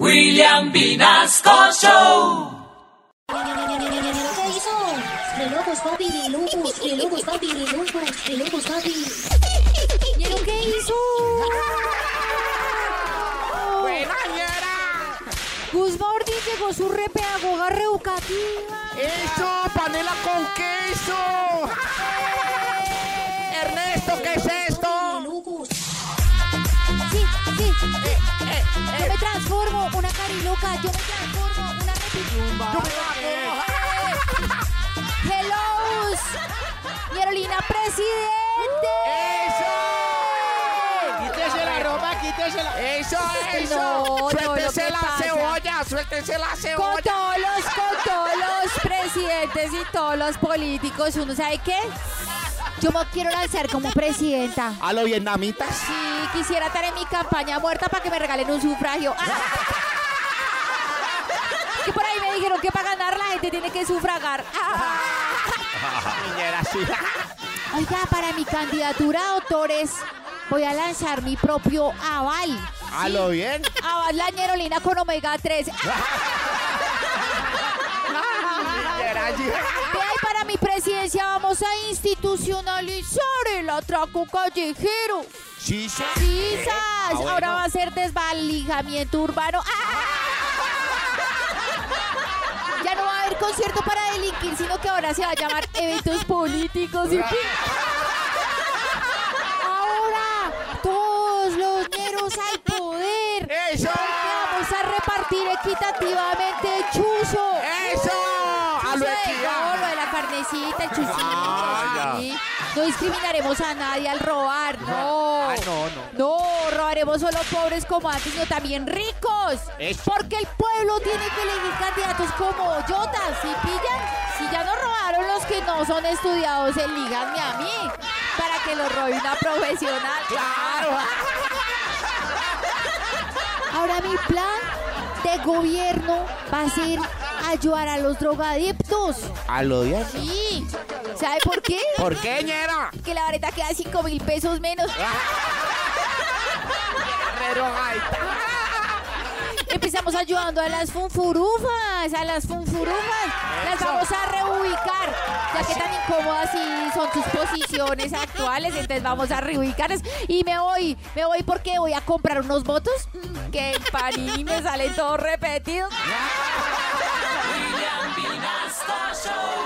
William Vinasco Show. Locos, papi, de locos, de locos, papi, de locos, de locos, papi. ¿Vieron qué hizo? ¡Buena, ñera! Guzmán Ortiz llegó su repedagoga reeducativa. ¡Eso! ¡Panela con queso! Yo me transformo, una repitiumba. ¡Yo me hago! Hello, Carolina Presidente. ¡Eso! Quítese la ropa, quítese la... ¡Eso, No, eso! no, ¡Suéltese ¿qué la pasa? cebolla! ¡Suéltese la Con cebolla! todos los, con todos los presidentes y todos los políticos, ¿uno sabe qué? Yo me quiero lanzar como presidenta. A los vietnamitas. Sí, quisiera estar en mi campaña muerta para que me regalen un sufragio. Ah. Me dijeron que para ganar la gente tiene que sufragar. Ah. Oiga, para mi candidatura a autores voy a lanzar mi propio aval. A lo bien. Aval la ñerolina con omega 3. Ñera, sí. De ahí para mi presidencia vamos a institucionalizar el atraco callejero. Sí, sí. Ah. Ahora va a ser desvalijamiento urbano. ¡Ah! Ya no va a haber concierto para delinquir, sino que ahora se va a llamar eventos políticos y. Ahora todos los ñeros al poder. ¡Eso! Vamos a repartir equitativamente el chuzo. ¡Eso! ¡A lo equidad! oro, de la carnecita, el. Sí. No discriminaremos a nadie al robar, no. Ah, no, no. No, robaremos solo pobres como antes, sino también ricos. Eso. Porque el pueblo tiene que elegir candidatos como Jotas, ¿sí pillan? Si ya nos robaron los que no son estudiados, elíganme a mí. Para que lo robe una profesional. ¡Claro! Ahora mi plan de gobierno va a ser ayudar a los drogadictos. A lo bien. Sí. ¿Sabe por qué? ¿Por qué, ñera? Que la vareta queda 5 mil pesos menos. Empezamos ayudando a las funfurufas, a las funfurufas. Las vamos a reubicar, ya que tan incómodas y son sus posiciones actuales, entonces vamos a reubicarlas. Y me voy, me voy porque voy a comprar unos votos mm, que en Panini me salen todos repetidos. William Vinasco Show.